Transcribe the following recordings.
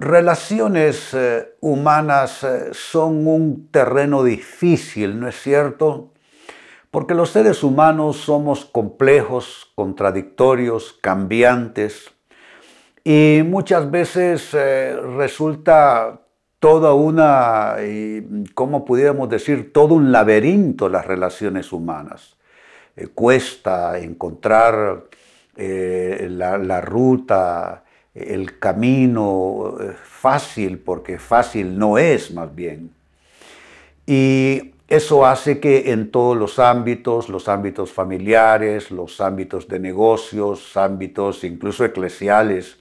relaciones eh, humanas eh, son un terreno difícil, ¿no es cierto? Porque los seres humanos somos complejos, contradictorios, cambiantes y muchas veces eh, resulta toda una, ¿cómo pudiéramos decir? Todo un laberinto las relaciones humanas. cuesta encontrar la, la ruta, el camino eh, fácil, porque fácil no es más bien. Y eso hace que en todos los ámbitos, los ámbitos familiares, los ámbitos de negocios, ámbitos incluso eclesiales,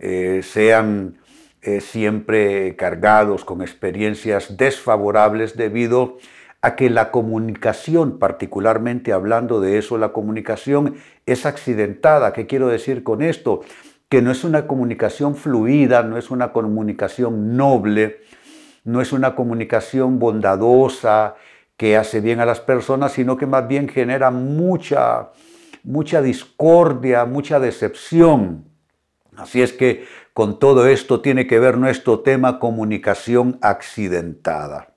eh, sean eh, siempre cargados con experiencias desfavorables debido a que la comunicación, particularmente hablando de eso, la comunicación es accidentada. ¿Qué quiero decir con esto? Que no es una comunicación fluida, no es una comunicación noble, no es una comunicación bondadosa que hace bien a las personas, sino que más bien genera mucha, mucha discordia, mucha decepción. Así es que con todo esto tiene que ver nuestro tema comunicación accidentada.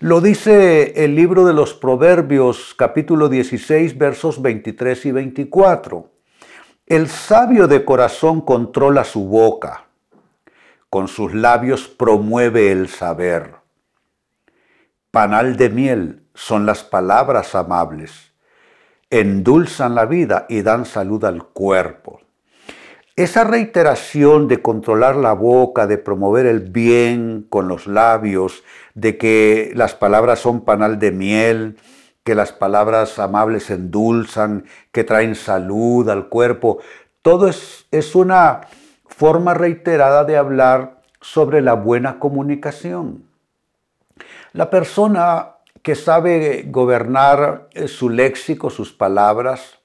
Lo dice el libro de los Proverbios capítulo 16 versos 23 y 24. El sabio de corazón controla su boca, con sus labios promueve el saber. Panal de miel son las palabras amables, endulzan la vida y dan salud al cuerpo. Esa reiteración de controlar la boca, de promover el bien con los labios, de que las palabras son panal de miel, que las palabras amables endulzan, que traen salud al cuerpo. Todo es, es una forma reiterada de hablar sobre la buena comunicación. La persona que sabe gobernar eh, su léxico, sus palabras,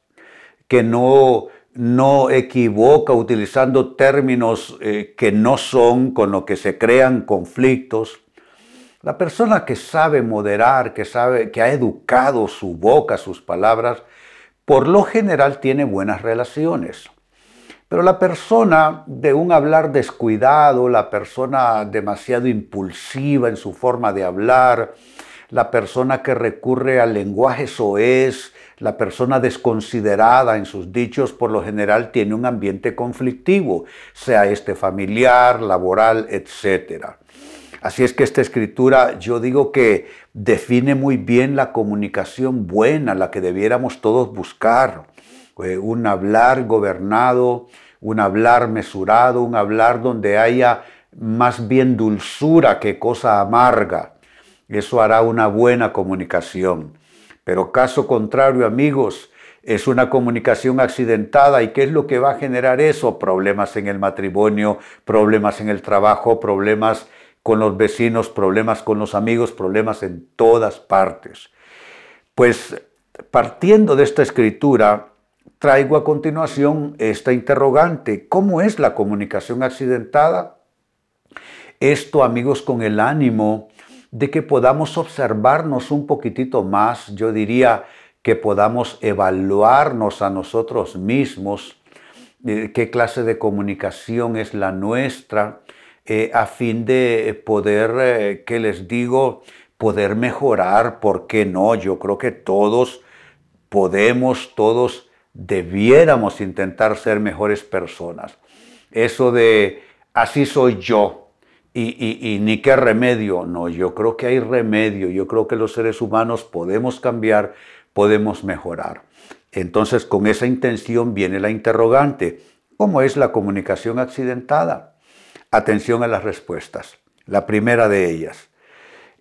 que no, no equivoca utilizando términos eh, que no son con lo que se crean conflictos, la persona que sabe moderar, que sabe, que ha educado su boca, sus palabras, por lo general tiene buenas relaciones. Pero la persona de un hablar descuidado, la persona demasiado impulsiva en su forma de hablar, la persona que recurre al lenguaje soez, la persona desconsiderada en sus dichos, por lo general tiene un ambiente conflictivo, sea este familiar, laboral, etcétera. Así es que esta escritura yo digo que define muy bien la comunicación buena, la que debiéramos todos buscar. Eh, un hablar gobernado, un hablar mesurado, un hablar donde haya más bien dulzura que cosa amarga. Eso hará una buena comunicación. Pero caso contrario, amigos, es una comunicación accidentada. ¿Y qué es lo que va a generar eso? Problemas en el matrimonio, problemas en el trabajo, problemas con los vecinos, problemas con los amigos, problemas en todas partes. Pues partiendo de esta escritura, traigo a continuación esta interrogante. ¿Cómo es la comunicación accidentada? Esto, amigos, con el ánimo de que podamos observarnos un poquitito más, yo diría que podamos evaluarnos a nosotros mismos, eh, qué clase de comunicación es la nuestra, eh, a fin de poder, eh, que les digo, poder mejorar, ¿por qué no? Yo creo que todos podemos, todos debiéramos intentar ser mejores personas. Eso de así soy yo y, y ni qué remedio, no, yo creo que hay remedio, yo creo que los seres humanos podemos cambiar, podemos mejorar. Entonces con esa intención viene la interrogante, ¿cómo es la comunicación accidentada? Atención a las respuestas. La primera de ellas.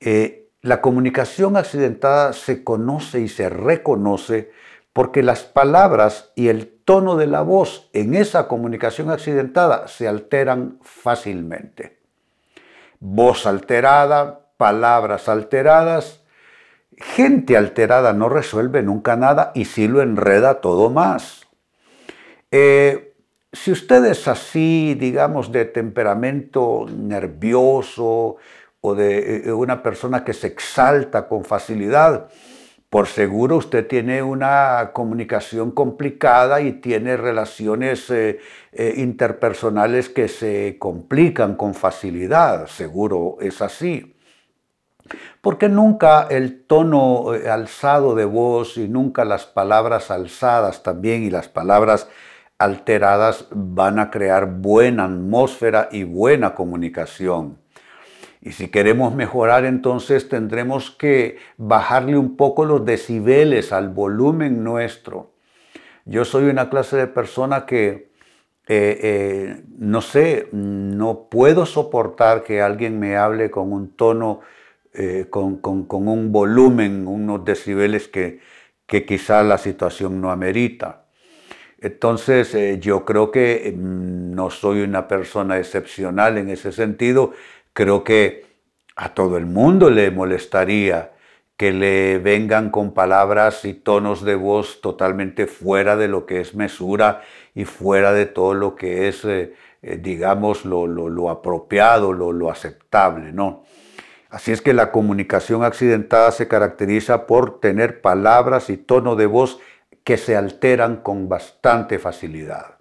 Eh, la comunicación accidentada se conoce y se reconoce porque las palabras y el tono de la voz en esa comunicación accidentada se alteran fácilmente. voz alterada, palabras alteradas. Gente alterada no resuelve nunca nada y sí lo enreda todo más. Eh, si usted es así, digamos, de temperamento nervioso o de eh, una persona que se exalta con facilidad, por seguro usted tiene una comunicación complicada y tiene relaciones eh, eh, interpersonales que se complican con facilidad, seguro es así. Porque nunca el tono eh, alzado de voz y nunca las palabras alzadas también y las palabras alteradas van a crear buena atmósfera y buena comunicación. Y si queremos mejorar, entonces tendremos que bajarle un poco los decibeles al volumen nuestro. Yo soy una clase de persona que, eh, eh, no sé, no puedo soportar que alguien me hable con un tono, eh, con, un volumen, unos decibeles que, que quizá la situación no amerita. Entonces, yo creo que mm, no soy una persona excepcional en ese sentido Creo que a todo el mundo le molestaría que le vengan con palabras y tonos de voz totalmente fuera de lo que es mesura y fuera de todo lo que es, eh, eh, digamos, lo, apropiado, lo, lo aceptable, ¿no? Así es que la comunicación accidentada se caracteriza por tener palabras y tono de voz que se alteran con bastante facilidad.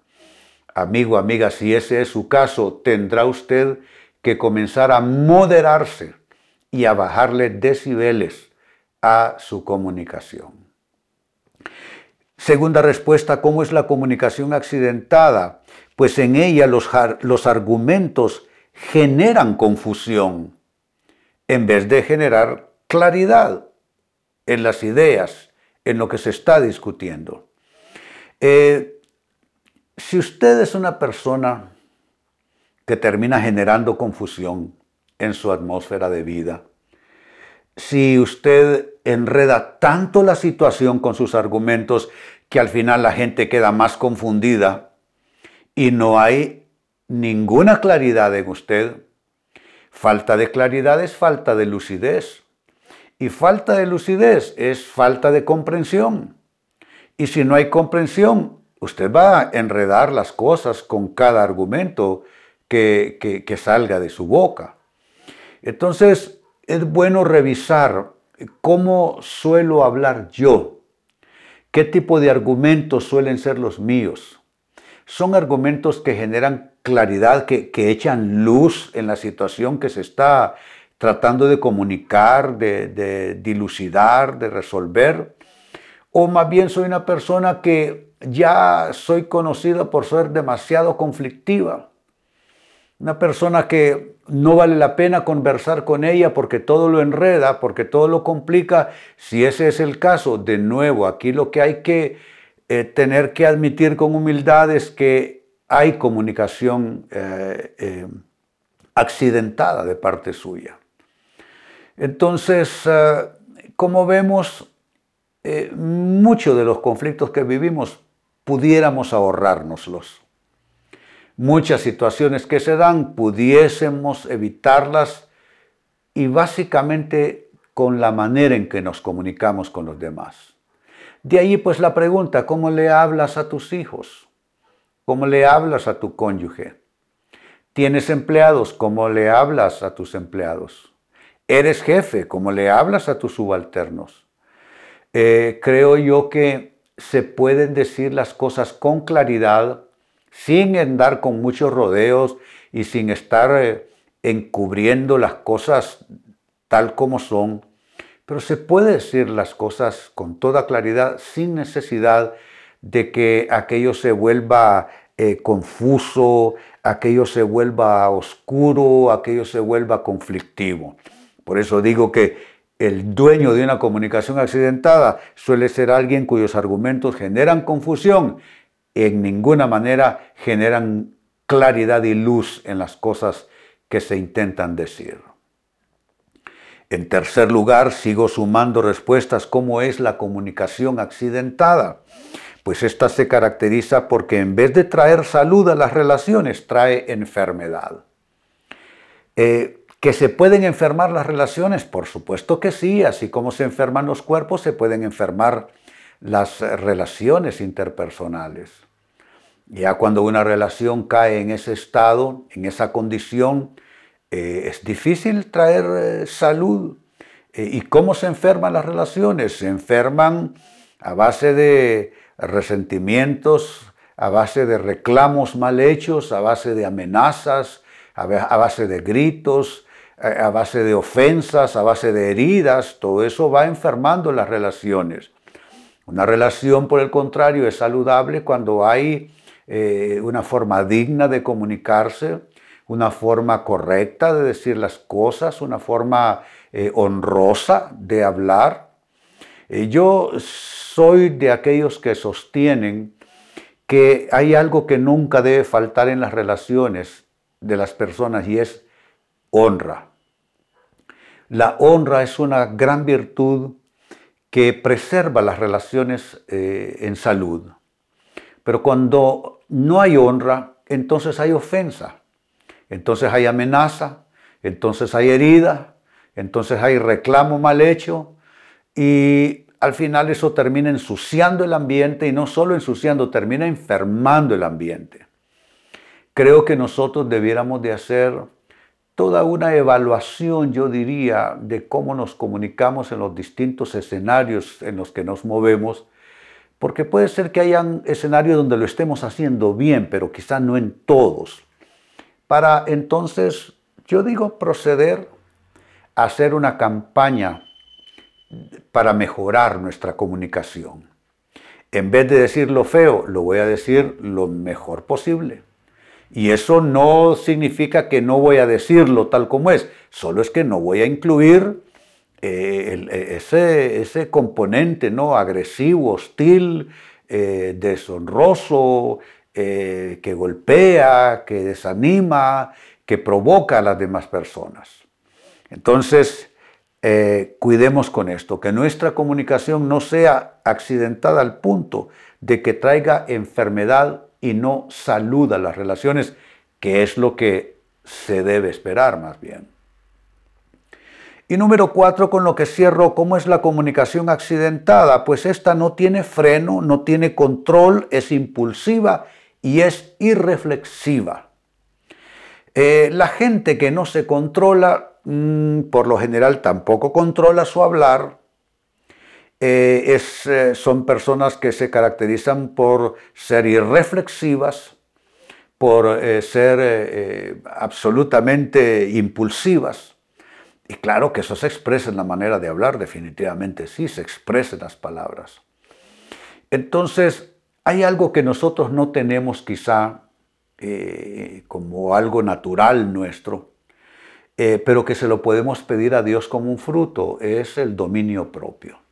Amigo, amiga, si ese es su caso, tendrá usted que comenzar a moderarse y a bajarle decibeles a su comunicación. Segunda respuesta, ¿cómo es la comunicación accidentada? Pues en ella los, los argumentos generan confusión en vez de generar claridad en las ideas, en lo que se está discutiendo. Eh, si usted es una persona que termina generando confusión en su atmósfera de vida. Si usted enreda tanto la situación con sus argumentos que al final la gente queda más confundida y no hay ninguna claridad en usted, falta de claridad es falta de lucidez. Y falta de lucidez es falta de comprensión. Y si no hay comprensión, usted va a enredar las cosas con cada argumento que, salga de su boca. Entonces, es bueno revisar cómo suelo hablar yo, qué tipo de argumentos suelen ser los míos. Son argumentos que generan claridad, que, echan luz en la situación que se está tratando de comunicar, de, dilucidar, de resolver. O más bien soy una persona que ya soy conocida por ser demasiado conflictiva una persona que no vale la pena conversar con ella porque todo lo enreda, porque todo lo complica. Si ese es el caso, de nuevo, aquí lo que hay que eh, tener que admitir con humildad es que hay comunicación eh, eh, accidentada de parte suya. Entonces, como vemos, muchos de los conflictos que vivimos pudiéramos ahorrárnoslos muchas situaciones que se dan, pudiésemos evitarlas y básicamente con la manera en que nos comunicamos con los demás. De ahí pues la pregunta, ¿cómo le hablas a tus hijos? ¿Cómo le hablas a tu cónyuge? ¿Tienes empleados? ¿Cómo le hablas a tus empleados? ¿Eres jefe? ¿Cómo le hablas a tus subalternos? Eh, creo yo que se pueden decir las cosas con claridad, sin andar con muchos rodeos y sin estar eh, encubriendo las cosas tal como son. Pero se puede decir las cosas con toda claridad sin necesidad de que aquello se vuelva eh, confuso, aquello se vuelva oscuro, aquello se vuelva conflictivo. Por eso digo que el dueño de una comunicación accidentada suele ser alguien cuyos argumentos generan confusión en ninguna manera generan claridad y luz en las cosas que se intentan decir. En tercer lugar, sigo sumando respuestas cómo es la comunicación accidentada. Pues esta se caracteriza porque en vez de traer salud a las relaciones, trae enfermedad. Eh, ¿Que se pueden enfermar las relaciones? Por supuesto que sí, así como se enferman los cuerpos, se pueden enfermar las relaciones interpersonales. Ya cuando una relación cae en ese estado, en esa condición, eh, es difícil traer eh, salud. Eh, ¿Y cómo se enferman las relaciones? Se enferman a base de resentimientos, a base de reclamos mal hechos, a base de amenazas, a base de gritos, a base de ofensas, a base de heridas, todo eso va enfermando las relaciones. Una relación, por el contrario, es saludable cuando hay eh, una forma digna de comunicarse, una forma correcta de decir las cosas, una forma eh, honrosa de hablar. Eh, yo soy de aquellos que sostienen que hay algo que nunca debe faltar en las relaciones de las personas y es honra. La honra es una gran virtud que preserva las relaciones eh, en salud. Pero cuando no hay honra, entonces hay ofensa, entonces hay amenaza, entonces hay herida, entonces hay reclamo mal hecho y al final eso termina ensuciando el ambiente y no solo ensuciando, termina enfermando el ambiente. Creo que nosotros debiéramos de hacer toda una evaluación, yo diría, de cómo nos comunicamos en los distintos escenarios en los que nos movemos, porque puede ser que hayan escenarios donde lo estemos haciendo bien, pero quizá no en todos. Para entonces, yo digo, proceder a hacer una campaña para mejorar nuestra comunicación. En vez de decir lo feo, lo voy a decir lo mejor posible. Y eso no significa que no voy a decirlo tal como es, solo es que no voy a incluir eh, e, ese, componente ¿no? agresivo, hostil, eh, deshonroso, eh, que golpea, que desanima, que provoca a las demás personas. Entonces, cuidemos con esto, que nuestra comunicación no sea accidentada al punto de que traiga enfermedad y no saluda las relaciones, que es lo que se debe esperar más bien. Y número cuatro, con lo que cierro, ¿cómo es la comunicación accidentada? Pues esta no tiene freno, no tiene control, es impulsiva y es irreflexiva. Eh, la gente que no se controla, mm, por lo general tampoco controla su hablar, eh, eh, son personas que se caracterizan por ser irreflexivas, por eh, ser absolutamente impulsivas. Y claro que eso se expresa en la manera de hablar, definitivamente sí, se expresa en las palabras. Entonces, hay algo que nosotros no tenemos quizá como algo natural nuestro, pero que se lo podemos pedir a Dios como un fruto, es el dominio propio.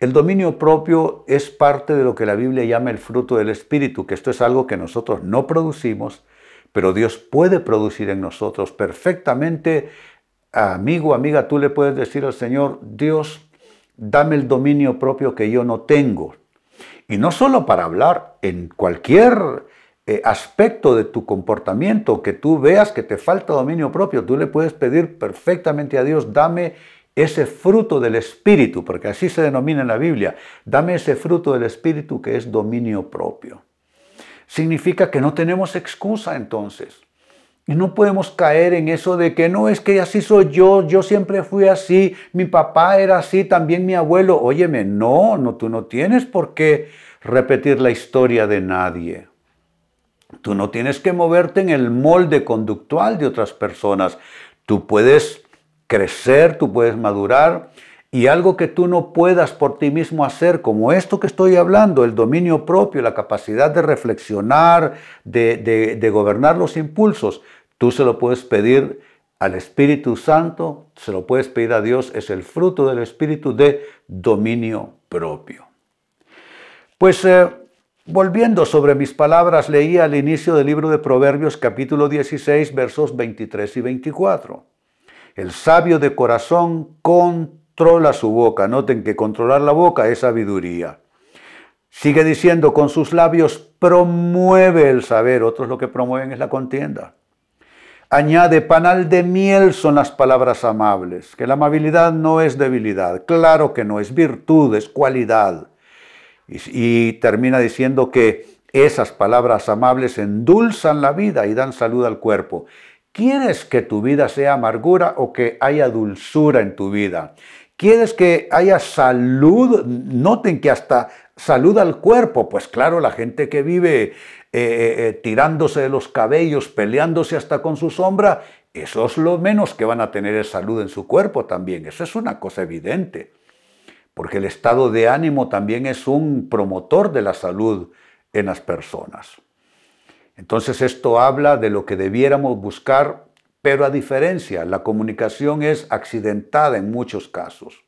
El dominio propio es parte de lo que la Biblia llama el fruto del Espíritu, que esto es algo que nosotros no producimos, pero Dios puede producir en nosotros perfectamente. Amigo, amiga, tú le puedes decir al Señor, Dios, dame el dominio propio que yo no tengo. Y no solo para hablar, en cualquier eh, aspecto de tu comportamiento que tú veas que te falta dominio propio, tú le puedes pedir perfectamente a Dios, dame ese fruto del Espíritu, porque así se denomina en la Biblia, dame ese fruto del Espíritu que es dominio propio. Significa que no tenemos excusa entonces. Y no podemos caer en eso de que no es que así soy yo, yo siempre fui así, mi papá era así, también mi abuelo. Óyeme, no, no, tú no tienes por qué repetir la historia de nadie. Tú no tienes que moverte en el molde conductual de otras personas. Tú puedes crecer, tú puedes madurar y algo que tú no puedas por ti mismo hacer, como esto que estoy hablando, el dominio propio, la capacidad de reflexionar, de, gobernar los impulsos, tú se lo puedes pedir al Espíritu Santo, se lo puedes pedir a Dios, es el fruto del Espíritu de dominio propio. Pues eh, volviendo sobre mis palabras, leí al inicio del libro de Proverbios capítulo 16 versos 23 y 24. El sabio de corazón controla su boca. Noten que controlar la boca es sabiduría. Sigue diciendo, con sus labios promueve el saber. Otros lo que promueven es la contienda. Añade, panal de miel son las palabras amables, que la amabilidad no es debilidad, claro que no, es virtud, es cualidad. Y, termina diciendo que esas palabras amables endulzan la vida y dan salud al cuerpo. ¿Quieres que tu vida sea amargura o que haya dulzura en tu vida? ¿Quieres que haya salud? Noten que hasta salud al cuerpo. Pues claro, la gente que vive eh, eh, eh, tirándose de los cabellos, peleándose hasta con su sombra, eso es lo menos que van a tener salud en su cuerpo también. Eso es una cosa evidente. Porque el estado de ánimo también es un promotor de la salud en las personas. Entonces esto habla de lo que debiéramos buscar, pero a diferencia, la comunicación es accidentada en muchos casos.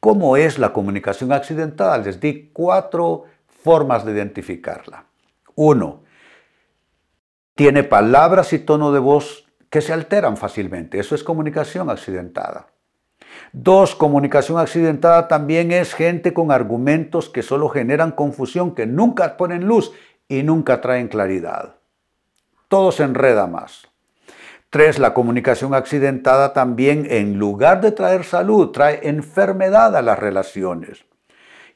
¿Cómo es la comunicación accidentada? Les di cuatro formas de identificarla. Uno, tiene palabras y tono de voz que se alteran fácilmente. Eso es comunicación accidentada. Dos, comunicación accidentada también es gente con argumentos que solo generan confusión, que nunca ponen luz y nunca traen claridad. Todo se enreda más. Tres, la comunicación accidentada también, en lugar de traer salud, trae enfermedad a las relaciones.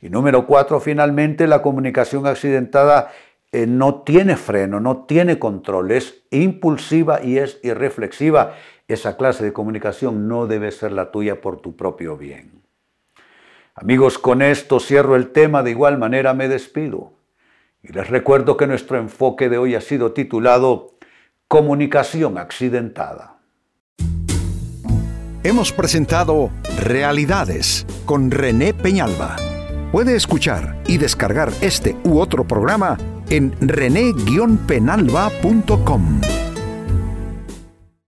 Y número cuatro, finalmente, la comunicación accidentada eh, no tiene freno, no tiene control, es impulsiva y es irreflexiva esa clase de comunicación no debe ser la tuya por tu propio bien. Amigos, con esto cierro el tema, de igual manera me despido. Y les recuerdo que nuestro enfoque de hoy ha sido titulado Comunicación accidentada. Hemos presentado Realidades con René Peñalba. Puede escuchar y descargar este u otro programa en rene-penalba.com.